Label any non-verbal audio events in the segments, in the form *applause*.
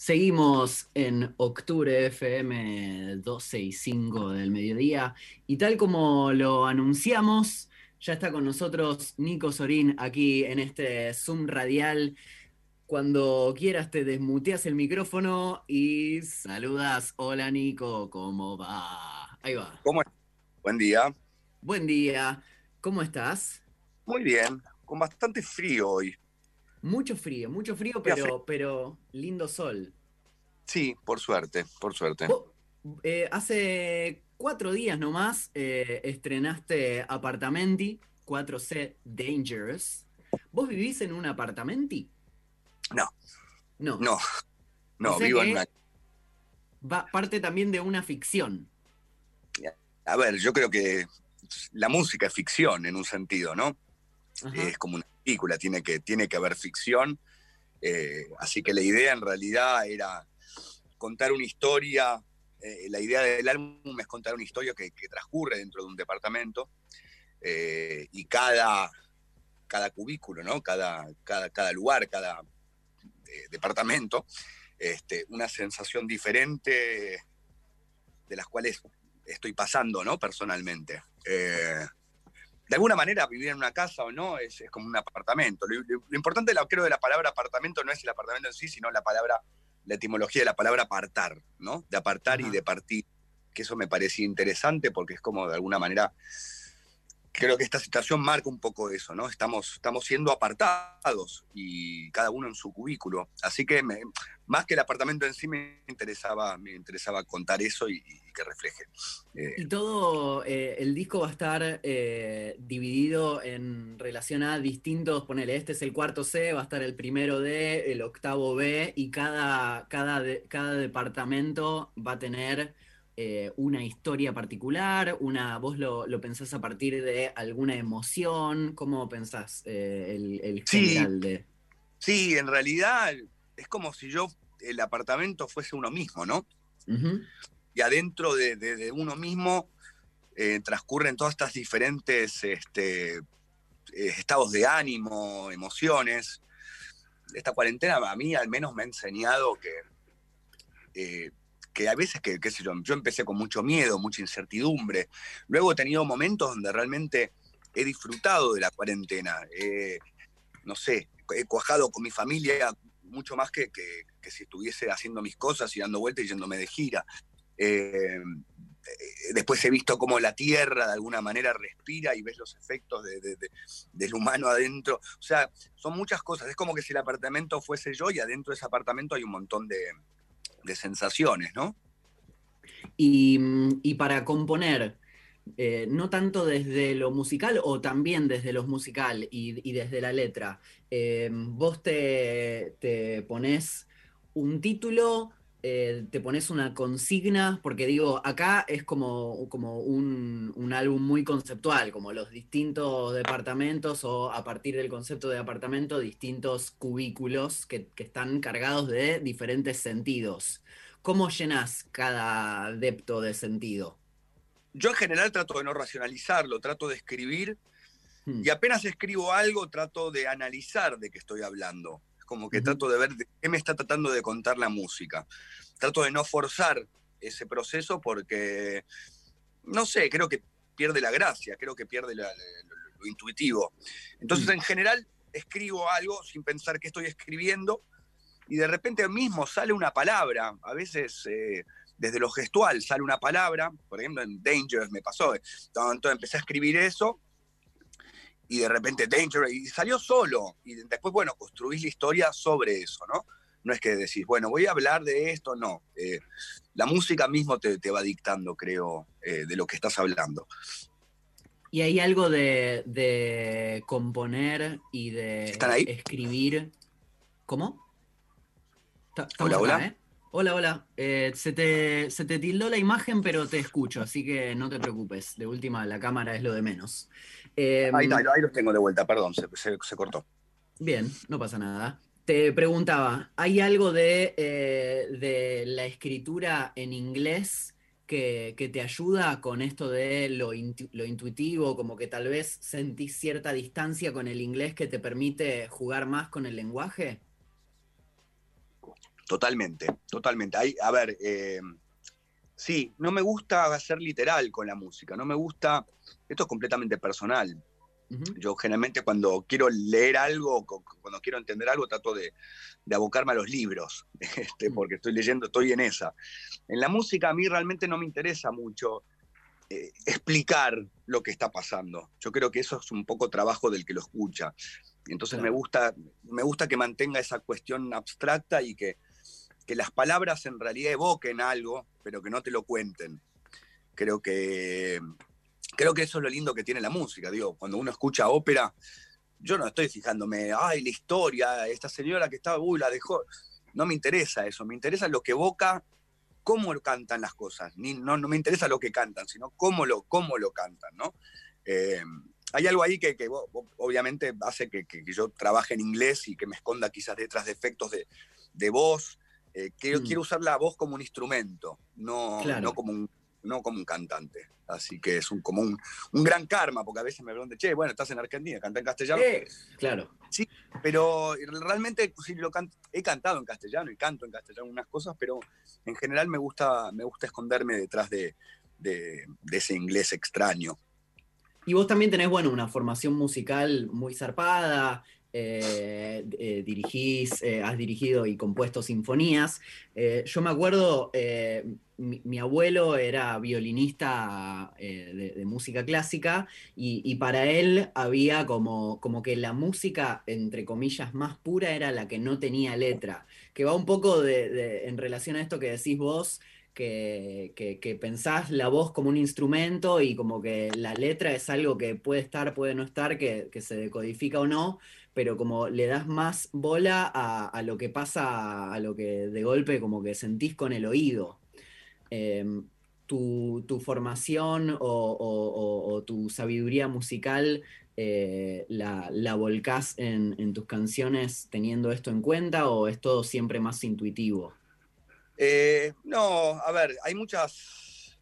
Seguimos en Octubre FM 12 y 5 del mediodía y tal como lo anunciamos, ya está con nosotros Nico Sorín aquí en este Zoom radial. Cuando quieras te desmuteas el micrófono y saludas. Hola Nico, ¿cómo va? Ahí va. ¿Cómo Buen día. Buen día. ¿Cómo estás? Muy bien, con bastante frío hoy. Mucho frío, mucho frío, pero, pero lindo sol. Sí, por suerte, por suerte. Eh, hace cuatro días nomás eh, estrenaste Apartamenti 4C Dangerous. ¿Vos vivís en un apartamenti? No. No. No. No, vivo en una. Va, parte también de una ficción. A ver, yo creo que la música es ficción en un sentido, ¿no? Es como una película, tiene que, tiene que haber ficción. Eh, así que la idea en realidad era contar una historia. Eh, la idea del álbum es contar una historia que, transcurre dentro de un departamento eh, y cada, cada cubículo, ¿no? cada, cada, cada lugar, cada departamento, este, una sensación diferente de las cuales estoy pasando ¿no? personalmente de alguna manera vivir en una casa o no es, como un apartamento. Lo, importante, creo, de la palabra apartamento no es el apartamento en sí, sino la palabra, la etimología de la palabra apartar, ¿no? De apartar y de partir. Que eso me parecía interesante porque es como de alguna manera creo que esta situación marca un poco eso, ¿no? Estamos, estamos siendo apartados y cada uno en su cubículo. Así que más que el apartamento en sí me interesaba, me interesaba contar eso y, que refleje. Eh, y todo eh, el disco va a estar eh, dividido en relación a distintos, ponele, este es el cuarto C, va a estar el primero D, el octavo B, y cada, cada, cada departamento va a tener eh, una historia particular, una, vos lo, pensás a partir de alguna emoción, ¿cómo pensás eh, el, general de...? Sí, en realidad es como si yo, el apartamento fuese uno mismo, ¿no? Y adentro de, uno mismo eh, transcurren todas estas diferentes este, estados de ánimo, emociones. Esta cuarentena a mí al menos me ha enseñado que que a veces, que, qué sé yo, yo empecé con mucho miedo, mucha incertidumbre. Luego he tenido momentos donde realmente he disfrutado de la cuarentena. no sé, he cuajado con mi familia mucho más que, que, si estuviese haciendo mis cosas y dando vueltas y yéndome de gira. Eh, eh, después he visto cómo la tierra de alguna manera respira y ves los efectos del humano adentro. O sea, son muchas cosas. Es como que si el apartamento fuese yo y adentro de ese apartamento hay un montón de, de sensaciones, ¿no? Y, para componer, eh, no tanto desde lo musical o también desde lo musical y, desde la letra, eh, vos te, te pones un título, eh, te pones una consigna, porque digo, acá es como, como un, álbum muy conceptual, como los distintos departamentos o a partir del concepto de apartamento, distintos cubículos que, están cargados de diferentes sentidos. ¿Cómo llenas cada adepto de sentido? Yo en general trato de no racionalizarlo, trato de escribir hmm. y apenas escribo algo trato de analizar de qué estoy hablando como que trato de ver qué me está tratando de contar la música. Trato de no forzar ese proceso porque, no sé, creo que pierde la gracia, creo que pierde lo, intuitivo. Entonces, en general, escribo algo sin pensar qué estoy escribiendo y de repente mismo sale una palabra, a veces... Eh, desde lo gestual sale una palabra, por ejemplo en Dangerous me pasó, entonces empecé a escribir eso y de repente Danger, y salió solo. Y después, bueno, construís la historia sobre eso, ¿no? No es que decís, bueno, voy a hablar de esto, no. Eh, la música mismo te, va dictando, creo, eh, de lo que estás hablando. ¿Y hay algo de, componer y de escribir? ¿Cómo? Hola, hola. ¿eh? Hola, hola. se, te, se, te, tildó la imagen, pero te escucho, así que no te preocupes. De última, la cámara es lo de menos. Em, ahí, los tengo de vuelta, perdón, se, cortó. Bien, no pasa nada. Te preguntaba, ¿hay algo de, eh, la escritura en inglés que, te ayuda con esto de lo, intuitivo, como que tal vez sentís cierta distancia con el inglés que te permite jugar más con el lenguaje? Totalmente, totalmente. Hay, a ver, eh, sí, no me gusta hacer literal con la música, no me gusta, esto es completamente personal. Yo generalmente cuando quiero leer algo, cuando quiero entender algo, trato de, abocarme a los libros, *laughs* este, mm. porque estoy leyendo, estoy en esa. En la música a mí realmente no me interesa mucho eh, explicar lo que está pasando. Yo creo que eso es un poco trabajo del que lo escucha. Entonces me, gusta, me gusta que mantenga esa cuestión abstracta y que, que las palabras en realidad evoquen algo, pero que no te lo cuenten. Creo que, creo que eso es lo lindo que tiene la música. Digo, cuando uno escucha ópera, yo no estoy fijándome, ay, la historia, esta señora que estaba, uy, la dejó. No me interesa eso, me interesa lo que evoca cómo cantan las cosas. No, no me interesa lo que cantan, sino cómo lo, cómo lo cantan, ¿no? Eh, hay algo ahí que, obviamente hace que, yo trabaje en inglés y que me esconda quizás detrás de efectos de, voz. Eh, mm. quiero, usar la voz como un instrumento, no, no como un no como un cantante. Así que es un, como un, gran karma, porque a veces me preguntan, che, bueno, estás en Argentina, canta en castellano. claro. Sí, pero realmente sí, lo he cantado en castellano y canto en castellano unas cosas, pero en general me gusta, me gusta esconderme detrás de, de ese inglés extraño. Y vos también tenés, bueno, una formación musical muy zarpada, eh, eh, dirigís, eh, has dirigido y compuesto sinfonías. yo me acuerdo, mi, abuelo era violinista de, música clásica y, para él había como, como que la música, entre comillas, más pura era la que no tenía letra, que va un poco en relación a esto que decís vos. Que, que, pensás la voz como un instrumento y como que la letra es algo que puede estar, puede no estar, que, que se decodifica o no, pero como le das más bola a, lo que pasa, a lo que de golpe como que sentís con el oído. Em, tu, formación o, tu sabiduría musical eh, la, la, volcás en, tus canciones teniendo esto en cuenta o es todo siempre más intuitivo? Eh, no, a ver, hay muchas,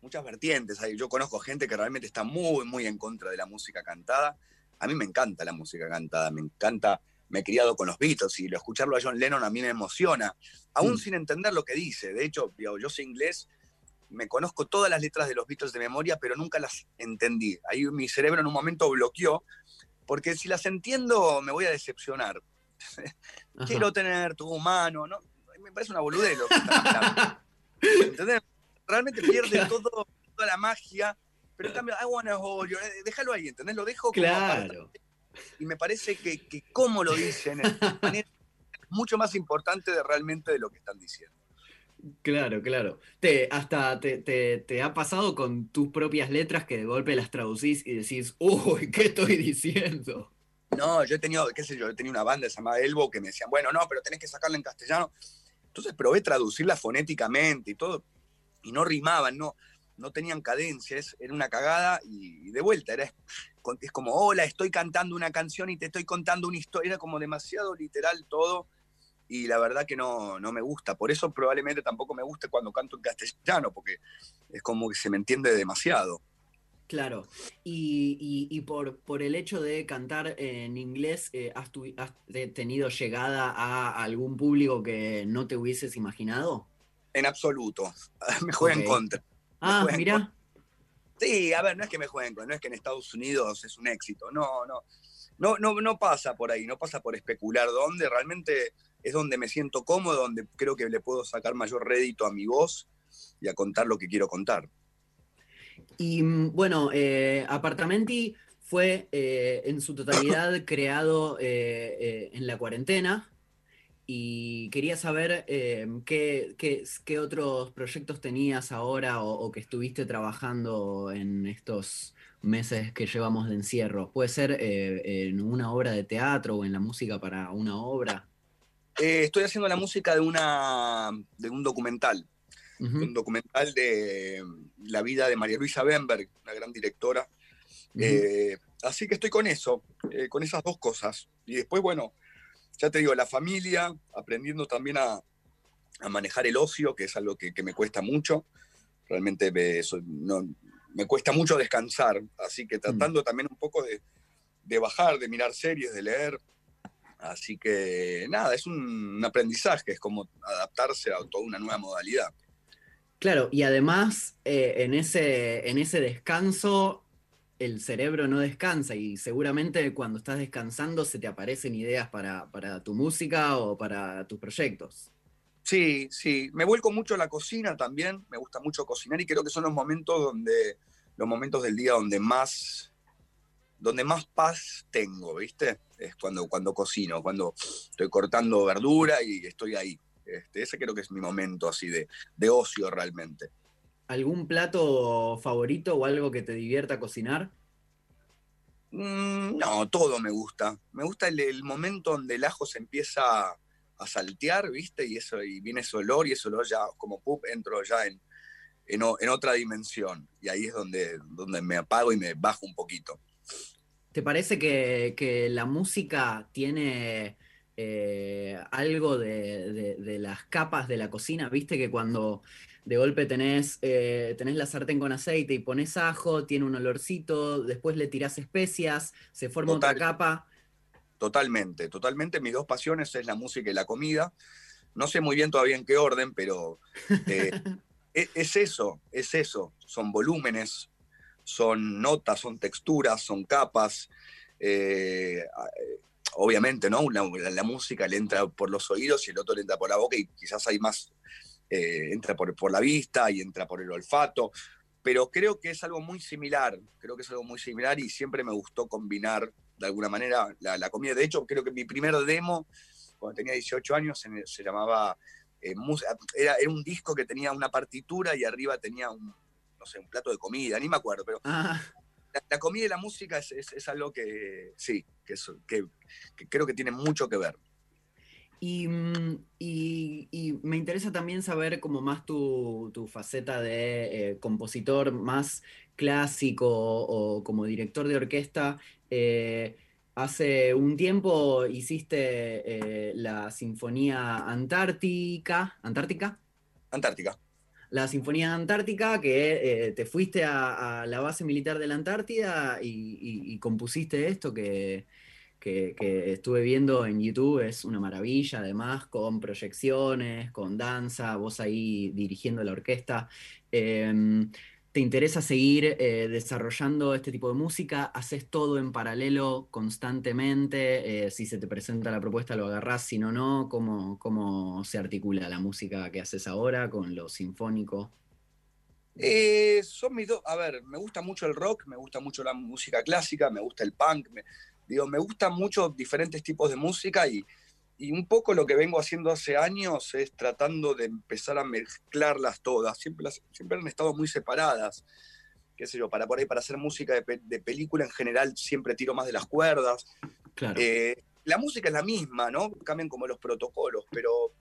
muchas vertientes. Yo conozco gente que realmente está muy, muy en contra de la música cantada a mí me encanta la música cantada, me encanta, me he criado con los Beatles y lo, escucharlo a John Lennon a mí me emociona, aún mm. sin entender lo que dice. De hecho, yo soy inglés, me conozco todas las letras de los Beatles de memoria, pero nunca las entendí. Ahí mi cerebro en un momento bloqueó, porque si las entiendo me voy a decepcionar. *laughs* Quiero tener tu mano, ¿no? Me parece una boludez lo que *laughs* ¿Entendés? Realmente pierde todo, toda la magia pero en cambio, I wanna hold you, eh, déjalo ahí, ¿entendés? Lo dejo como Claro. Y me parece que, que cómo lo dicen es *laughs* mucho más importante de realmente de lo que están diciendo. Claro, claro. Te, hasta te, te, ha pasado con tus propias letras que de golpe las traducís y decís, uy, ¿qué estoy diciendo? No, yo he tenido, qué sé yo, he tenido una banda llamada Elbow que me decían, bueno, no, pero tenés que sacarla en castellano. Entonces probé traducirla fonéticamente y todo, y no rimaban, no no tenían cadencias, era una cagada y de vuelta, era, es como, hola, estoy cantando una canción y te estoy contando una historia, era como demasiado literal todo y la verdad que no, no me gusta, por eso probablemente tampoco me guste cuando canto en castellano, porque es como que se me entiende demasiado. Claro, y, por, por, el hecho de cantar en inglés, eh, ¿has, tenido llegada a algún público que no te hubieses imaginado? En absoluto, *laughs* me juega en contra. Ah, mira. Sí, a ver, no es que me jueguen, no es que en Estados Unidos es un éxito, no, no. No, no, no pasa por ahí, no pasa por especular dónde, realmente es donde me siento cómodo, donde creo que le puedo sacar mayor rédito a mi voz y a contar lo que quiero contar. Y mm, bueno, eh, Apartamenti fue eh, en su totalidad *coughs* creado eh, en la cuarentena, y quería saber eh, qué, qué, otros proyectos tenías ahora o, que estuviste trabajando en estos meses que llevamos de encierro. ¿Puede ser eh, en una obra de teatro o en la música para una obra? Eh, estoy haciendo la música de, una, de un documental, un documental de la vida de María Luisa Bemberg, una gran directora. así que estoy con eso, con esas dos cosas. Y después, bueno, ya te digo, la familia, aprendiendo también a, manejar el ocio, que es algo que, me cuesta mucho. Realmente me, no, me cuesta mucho descansar, así que tratando mm. también un poco de, bajar, de mirar series, de leer. Así que nada, es un aprendizaje, es como adaptarse a toda una nueva modalidad. Claro, y además eh, en, ese, en ese descanso el cerebro no descansa y seguramente cuando estás descansando se te aparecen ideas para, tu música o para tus proyectos. Sí, sí, me vuelco mucho a la cocina también, me gusta mucho cocinar y creo que son los momentos donde, los momentos del día donde más, donde más paz tengo, ¿viste? Es cuando, cuando cocino, cuando estoy cortando verdura y estoy ahí. Este, ese creo que es mi momento así de, ocio realmente. ¿Algún plato favorito o algo que te divierta cocinar? Mm, no, todo me gusta. Me gusta el, momento donde el ajo se empieza a saltear, ¿viste? Y eso, y viene ese olor, y ese olor ya, como pup, entro ya en, en, otra dimensión. Y ahí es donde, donde me apago y me bajo un poquito. ¿Te parece que, que la música tiene eh, algo de, las capas de la cocina, viste que cuando de golpe tenés, eh, tenés la sartén con aceite y pones ajo, tiene un olorcito, después le tirás especias, se forma otra capa. Totalmente, totalmente. Mis dos pasiones es la música y la comida. No sé muy bien todavía en qué orden, pero eh, *laughs* e, es eso, es eso. Son volúmenes, son notas, son texturas, son capas obviamente, ¿no? La, música le entra por los oídos y el otro le entra por la boca y quizás hay más, eh, entra por, por, la vista y entra por el olfato, pero creo que es algo muy similar, creo que es algo muy similar y siempre me gustó combinar de alguna manera la, comida. De hecho, creo que mi primer demo, cuando tenía 18 años, se, llamaba, eh, era, era, un disco que tenía una partitura y arriba tenía un, no sé, un plato de comida, ni me acuerdo, pero... Ah la, comida y la música es, algo que sí, que, que, creo que tiene mucho que ver. Mm, y, me interesa también saber como más tu, faceta de eh, compositor más clásico o, como director de orquesta. Eh, hace un tiempo hiciste eh, la Sinfonía Antártica. ¿Antártica? Antártica la Sinfonía Antártica, que te fuiste a, la base militar de la Antártida y, compusiste esto que, estuve viendo en YouTube, es una maravilla, además, con proyecciones, con danza, vos ahí dirigiendo la orquesta. Em, te interesa seguir eh, desarrollando este tipo de música, haces todo en paralelo constantemente, eh, si se te presenta la propuesta lo agarrás, si no, no, ¿cómo, cómo se articula la música que haces ahora con lo sinfónico? Eh, son mis dos, a ver, me gusta mucho el rock, me gusta mucho la música clásica, me gusta el punk, digo, me gustan mucho diferentes tipos de música y, y un poco lo que vengo haciendo hace años es tratando de empezar a mezclarlas todas. Siempre, siempre han estado muy separadas. Qué sé yo, para por ahí, para hacer música de, película en general siempre tiro más de las cuerdas. Eh, la música es la misma, ¿no? Cambian como los protocolos, pero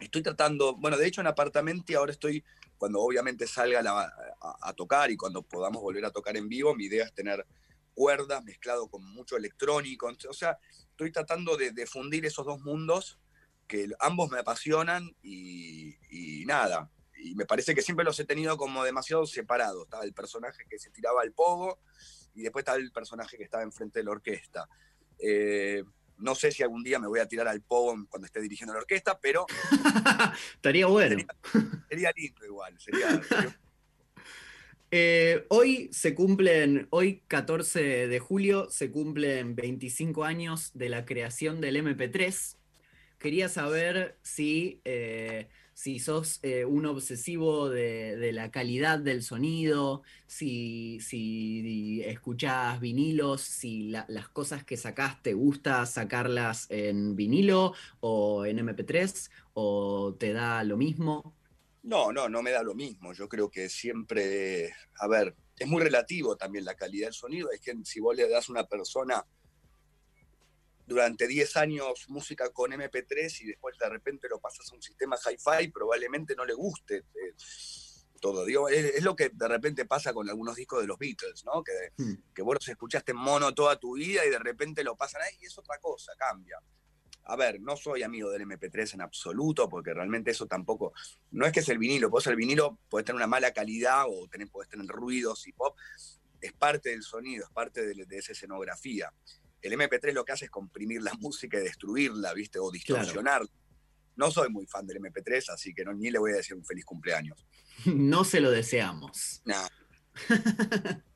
estoy tratando, bueno, de hecho en apartamento ahora estoy, cuando obviamente salga a, a, tocar y cuando podamos volver a tocar en vivo, mi idea es tener cuerdas mezclado con mucho electrónico. O sea, estoy tratando de, fundir esos dos mundos que ambos me apasionan y, nada. Y me parece que siempre los he tenido como demasiado separados. Estaba el personaje que se tiraba al pogo y después estaba el personaje que estaba enfrente de la orquesta. Eh, no sé si algún día me voy a tirar al pogo cuando esté dirigiendo la orquesta, pero... *laughs* Estaría bueno. Sería, lindo igual. Sería, *laughs* eh, hoy se cumplen, hoy 14 de julio, se cumplen 25 años de la creación del MP3. Quería saber si, eh, si sos eh, un obsesivo de, la calidad del sonido, si, si escuchás vinilos, si las cosas que sacás te gusta sacarlas en vinilo o en MP3, o te da lo mismo. No, no, no me da lo mismo. Yo creo que siempre, a ver, es muy relativo también la calidad del sonido. Es que si vos le das a una persona durante 10 años música con MP3 y después de repente lo pasas a un sistema hi-fi, probablemente no le guste eh, todo. Digo, es, lo que de repente pasa con algunos discos de los Beatles, ¿no? Que, hmm. que vos los escuchaste en mono toda tu vida y de repente lo pasan ahí y es otra cosa, cambia a ver, no soy amigo del MP3 en absoluto, porque realmente eso tampoco, no es que es el vinilo, vos el vinilo puede tener una mala calidad o puedes tener ruidos y pop, es parte del sonido, es parte de, esa escenografía. el MP3 lo que hace es comprimir la *laughs* música y destruirla, ¿viste? O distorsionarla. No soy muy fan del MP3, así que no, ni le voy a decir un feliz cumpleaños. *laughs* No se lo deseamos. o *laughs*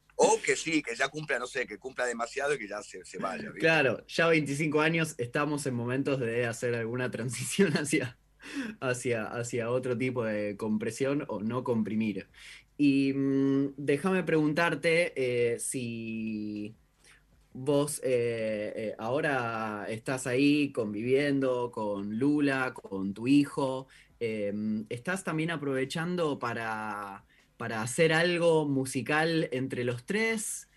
que sí, que ya cumpla, no sé, que cumpla demasiado y que ya se, vaya. Claro, ya 25 años estamos en momentos de hacer alguna transición *laughs* hacia, hacia, hacia otro tipo de compresión o no comprimir. Y mm, déjame preguntarte eh, si vos eh, eh, ahora estás ahí conviviendo con Lula, con tu hijo, ¿estás también aprovechando para, hacer algo musical entre los tres?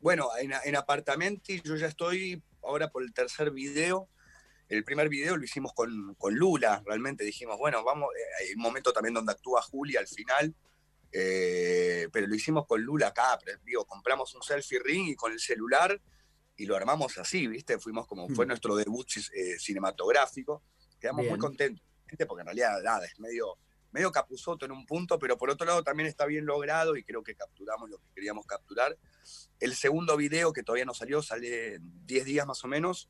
bueno, en, en Apartamenti yo ya estoy ahora por el tercer video el primer video lo hicimos con, Lula, realmente dijimos, bueno, vamos, eh, hay un momento también donde actúa Julia al final, eh, pero lo hicimos con Lula acá, digo, compramos un selfie ring y con el celular y lo armamos así, ¿viste? Fuimos como, fue hmm. nuestro debut eh, cinematográfico, quedamos muy contentos, porque en realidad nada, es medio, medio capuzoto en un punto, pero por otro lado también está bien logrado y creo que capturamos lo que queríamos capturar. El segundo video, que todavía no salió, sale en 10 días más o menos,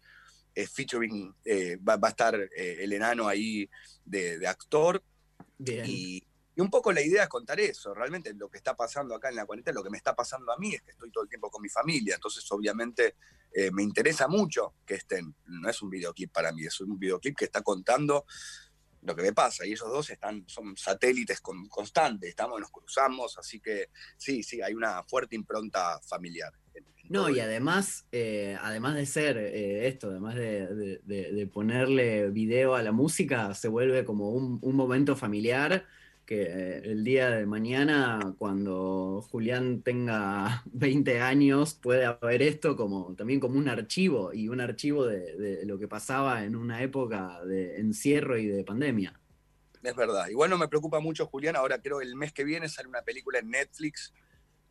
featuring, eh, va, a estar eh, el enano ahí de, actor. Y, un poco la idea es contar eso, realmente lo que está pasando acá en la cuarentena, lo que me está pasando a mí es que estoy todo el tiempo con mi familia, entonces obviamente eh, me interesa mucho que estén, no es un videoclip para mí, es un videoclip que está contando lo que me pasa, y esos dos están, son satélites constantes, estamos, nos cruzamos, así que sí, sí, hay una fuerte impronta familiar. No, y además, eh, además de ser eh, esto, además de, ponerle video a la música, se vuelve como un, momento familiar que eh, el día de mañana, cuando Julián tenga *laughs* 20 años, puede haber esto como también como un archivo y un archivo de, lo que pasaba en una época de encierro y de pandemia. Es verdad. Igual no me preocupa mucho Julián, ahora creo que el mes que viene sale una película en Netflix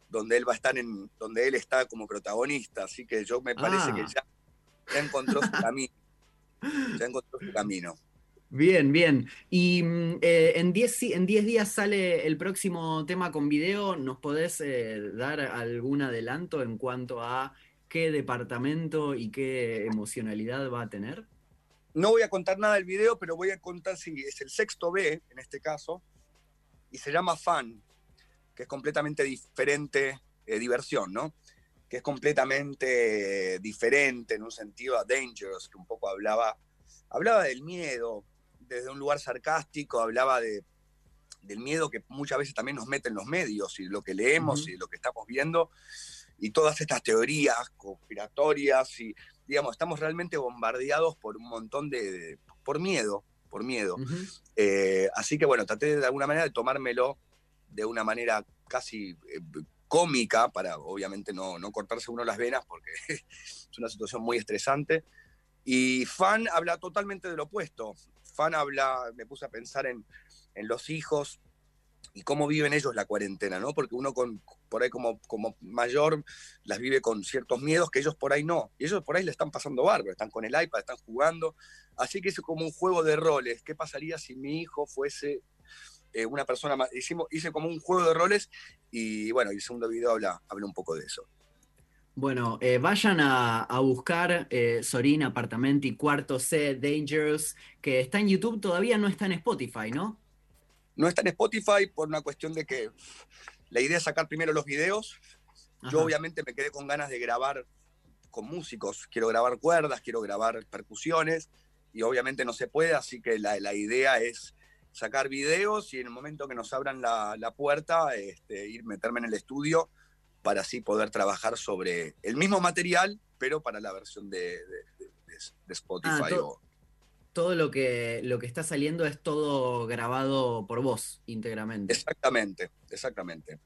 donde él va a estar en, donde él está como protagonista, así que yo me parece que ah. ya, encontró su *laughs* camino. Ya encontró su camino. Bien, bien. Y mm, eh, en 10 en diez días sale el próximo tema con video. ¿Nos podés eh, dar algún adelanto en cuanto a qué departamento y qué emocionalidad va a tener? No voy a contar nada del video, pero voy a contar si es el sexto B en este caso, y se llama Fan que es completamente diferente, eh, diversión, ¿no? Que es completamente diferente en un sentido a Dangerous, que un poco hablaba, hablaba del miedo desde un lugar sarcástico, hablaba de, del miedo que muchas veces también nos meten los medios y lo que leemos y lo que estamos viendo y todas estas teorías conspiratorias y digamos estamos realmente bombardeados por un montón de, por miedo por miedo eh, así que bueno traté de alguna manera de tomármelo de una manera casi eh, cómica, para obviamente no, cortarse uno las venas, porque *laughs* es una situación muy estresante. Y Fan habla totalmente de lo opuesto. Fan habla, me puse a pensar en, los hijos y cómo viven ellos la cuarentena, ¿no? Porque uno con, por ahí como, como mayor las vive con ciertos miedos que ellos por ahí no. Y ellos por ahí le están pasando bárbaro, están con el iPad, están jugando. Así que es como un juego de roles. ¿Qué pasaría si mi hijo fuese eh, una persona más. Hicimos, hice como un juego de roles y bueno, el segundo video habla, habla un poco de eso. Bueno, eh, vayan a, buscar eh, Sorin Apartamenti Cuarto C Dangerous, que está en YouTube, todavía no está en Spotify, ¿no? No está en Spotify por una cuestión de que la idea es sacar primero los videos. Yo obviamente me quedé con ganas de grabar con músicos. Quiero grabar cuerdas, quiero grabar percusiones y obviamente no se puede, así que la, la idea es sacar videos y en el momento que nos abran la, puerta, este, ir meterme en el estudio para así poder trabajar sobre el mismo material, pero para la versión de, Spotify. Ah, todo lo que, lo que está saliendo es todo grabado por vos íntegramente. Exactamente, exactamente.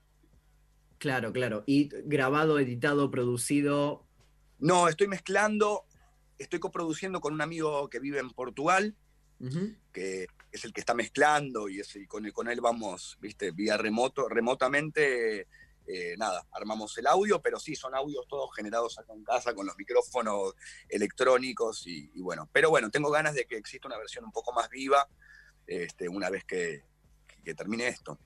Claro, claro. Y grabado, editado, producido. No, estoy mezclando, estoy coproduciendo con un amigo que vive en Portugal, que es el que está mezclando y, con, con él vamos, viste, vía remoto, remotamente, eh, nada, armamos el audio, pero sí, son audios todos generados acá en casa con los micrófonos electrónicos y, bueno, pero bueno, tengo ganas de que exista una versión un poco más viva este, una vez que, termine esto.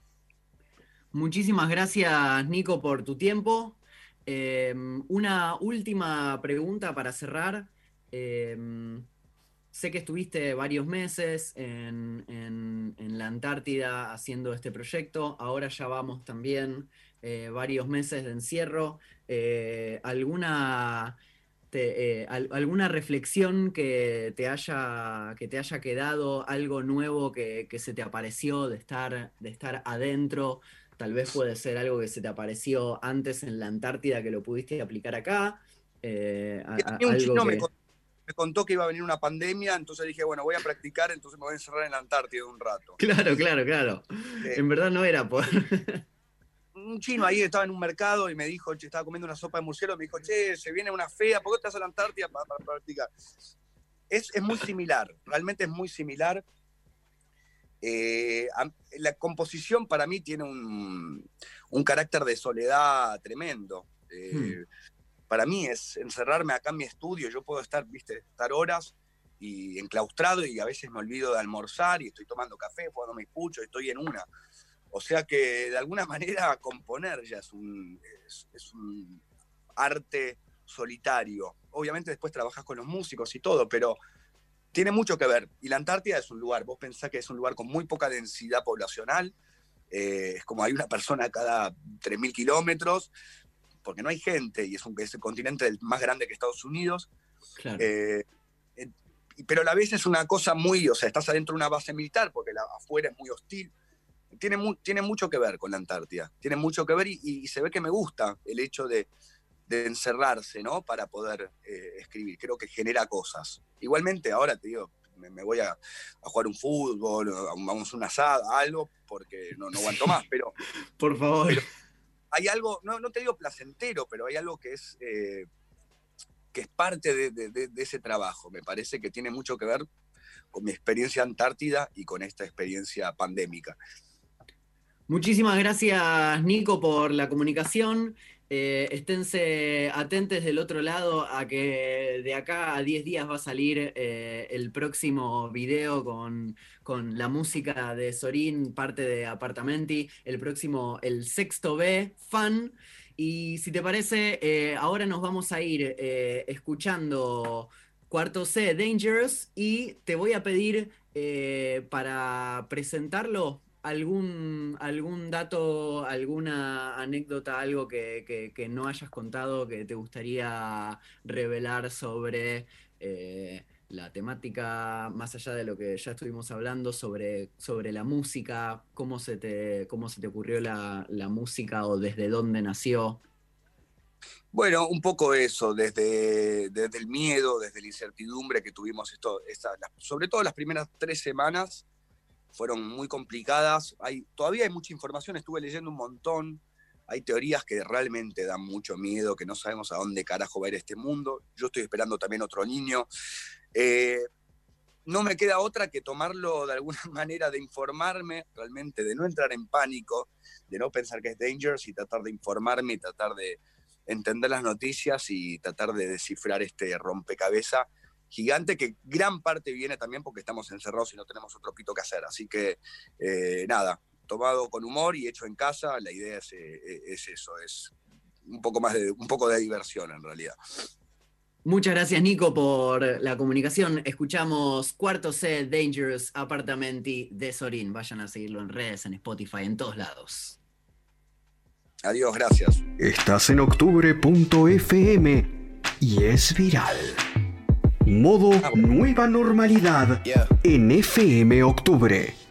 Muchísimas gracias, Nico, por tu tiempo. Em, una última pregunta para cerrar. Em, sé que estuviste varios meses en, la Antártida haciendo este proyecto. Ahora ya vamos también eh, varios meses de encierro. Eh, ¿Alguna eh, alguna reflexión que te, haya, que te haya quedado, algo nuevo que, se te apareció de estar, de estar adentro. Tal vez puede ser algo que se te apareció antes en la Antártida que lo pudiste aplicar acá. Eh, un chino me, contó, que iba a venir una pandemia, entonces dije, bueno, voy a practicar, entonces me voy a encerrar en la Antártida un rato. Claro, claro, claro. en verdad no era por *laughs* un chino ahí estaba en un mercado y me dijo, che, estaba comiendo una sopa de murciélago, me dijo, che, se viene una fea, ¿por qué vas a la Antártida para, practicar? Es, muy similar, realmente es muy similar. Eh, la composición para mí tiene un, carácter de soledad tremendo. Eh, hmm. Para mí es encerrarme acá en mi estudio, yo puedo estar, viste, estar horas y enclaustrado y a veces me olvido de almorzar y estoy tomando café, cuando me escucho, estoy en una. O sea que de alguna manera componer ya es un, es, un arte solitario. Obviamente después trabajas con los músicos y todo, pero tiene mucho que ver. Y la Antártida es un lugar, vos pensás que es un lugar con muy poca densidad poblacional, eh, es como hay una persona cada 3.000 kilómetros, porque no hay gente y es, un, es el continente más grande que Estados Unidos. Eh, pero a la vez es una cosa muy, o sea, estás adentro de una base militar, porque la, afuera es muy hostil tiene, tiene mucho que ver con la Antártida, tiene mucho que ver y, se ve que me gusta el hecho de, encerrarse, ¿no? Para poder eh, escribir, creo que genera cosas. Igualmente, ahora te digo, me, voy a, jugar un fútbol, vamos a una asada, algo, porque no, no aguanto *laughs* más, pero... Por favor. Hay algo, no, te digo placentero, pero hay algo que es... Eh, que es parte de, de, ese trabajo. Me parece que tiene mucho que ver con mi experiencia antártida y con esta experiencia pandémica. Muchísimas gracias, Nico, por la comunicación. Eh, esténse atentes del otro lado a que de acá a 10 días va a salir eh, el próximo video con, la música de Sorín, parte de Apartamenti, el próximo, el sexto B, fan. Y si te parece, eh, ahora nos vamos a ir escuchando cuarto C, Dangerous, y te voy a pedir para presentarlo algún, algún dato, alguna anécdota, algo que, no hayas contado que te gustaría revelar sobre eh, la temática, más allá de lo que ya estuvimos hablando, sobre, sobre la música, cómo se te, cómo se te ocurrió la, música o desde dónde nació. Bueno, un poco eso, desde, desde el miedo, desde la incertidumbre que tuvimos, esto, sobre todo las primeras tres semanas, fueron muy complicadas. Hay, todavía hay mucha información, estuve leyendo un montón. Hay teorías que realmente dan mucho miedo, que no sabemos a dónde carajo va a ir este mundo. Yo estoy esperando también otro niño. Eh, no me queda otra que tomarlo de alguna *laughs* manera de informarme, realmente, de no entrar en pánico, de no pensar que es dangerous y tratar de informarme y tratar de entender las noticias y tratar de descifrar este rompecabezas gigante que gran parte viene también porque estamos encerrados y no tenemos otro pito que hacer. Así que eh, nada, tomado con humor y hecho en casa, la idea es, eh, es, eso, es un poco más de, un poco de diversión en realidad. Muchas gracias Nico por la comunicación. Escuchamos Cuarto C Dangerous Apartamenti de Sorín. Vayan a seguirlo en redes, en Spotify, en todos lados. Adiós, gracias. Estás en octubre.fm y es viral. Modo Nueva Normalidad en FM Octubre.